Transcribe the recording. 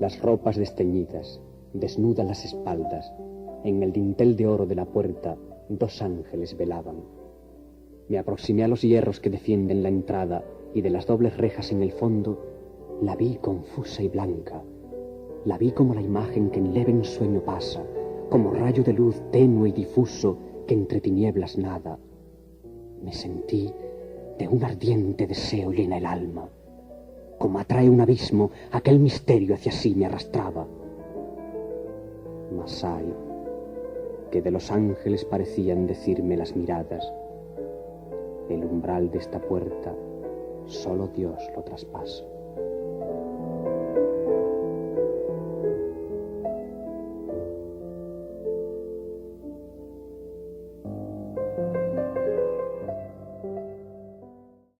Las ropas desteñidas, desnudas las espaldas, en el dintel de oro de la puerta dos ángeles velaban. Me aproximé a los hierros que defienden la entrada y de las dobles rejas en el fondo la vi confusa y blanca. La vi como la imagen que en leve ensueño pasa, como rayo de luz tenue y difuso que entre tinieblas nada. Me sentí de un ardiente deseo llena el alma. Como atrae un abismo, aquel misterio hacia sí me arrastraba. Mas hay que de los ángeles parecían decirme las miradas. El umbral de esta puerta solo Dios lo traspasa.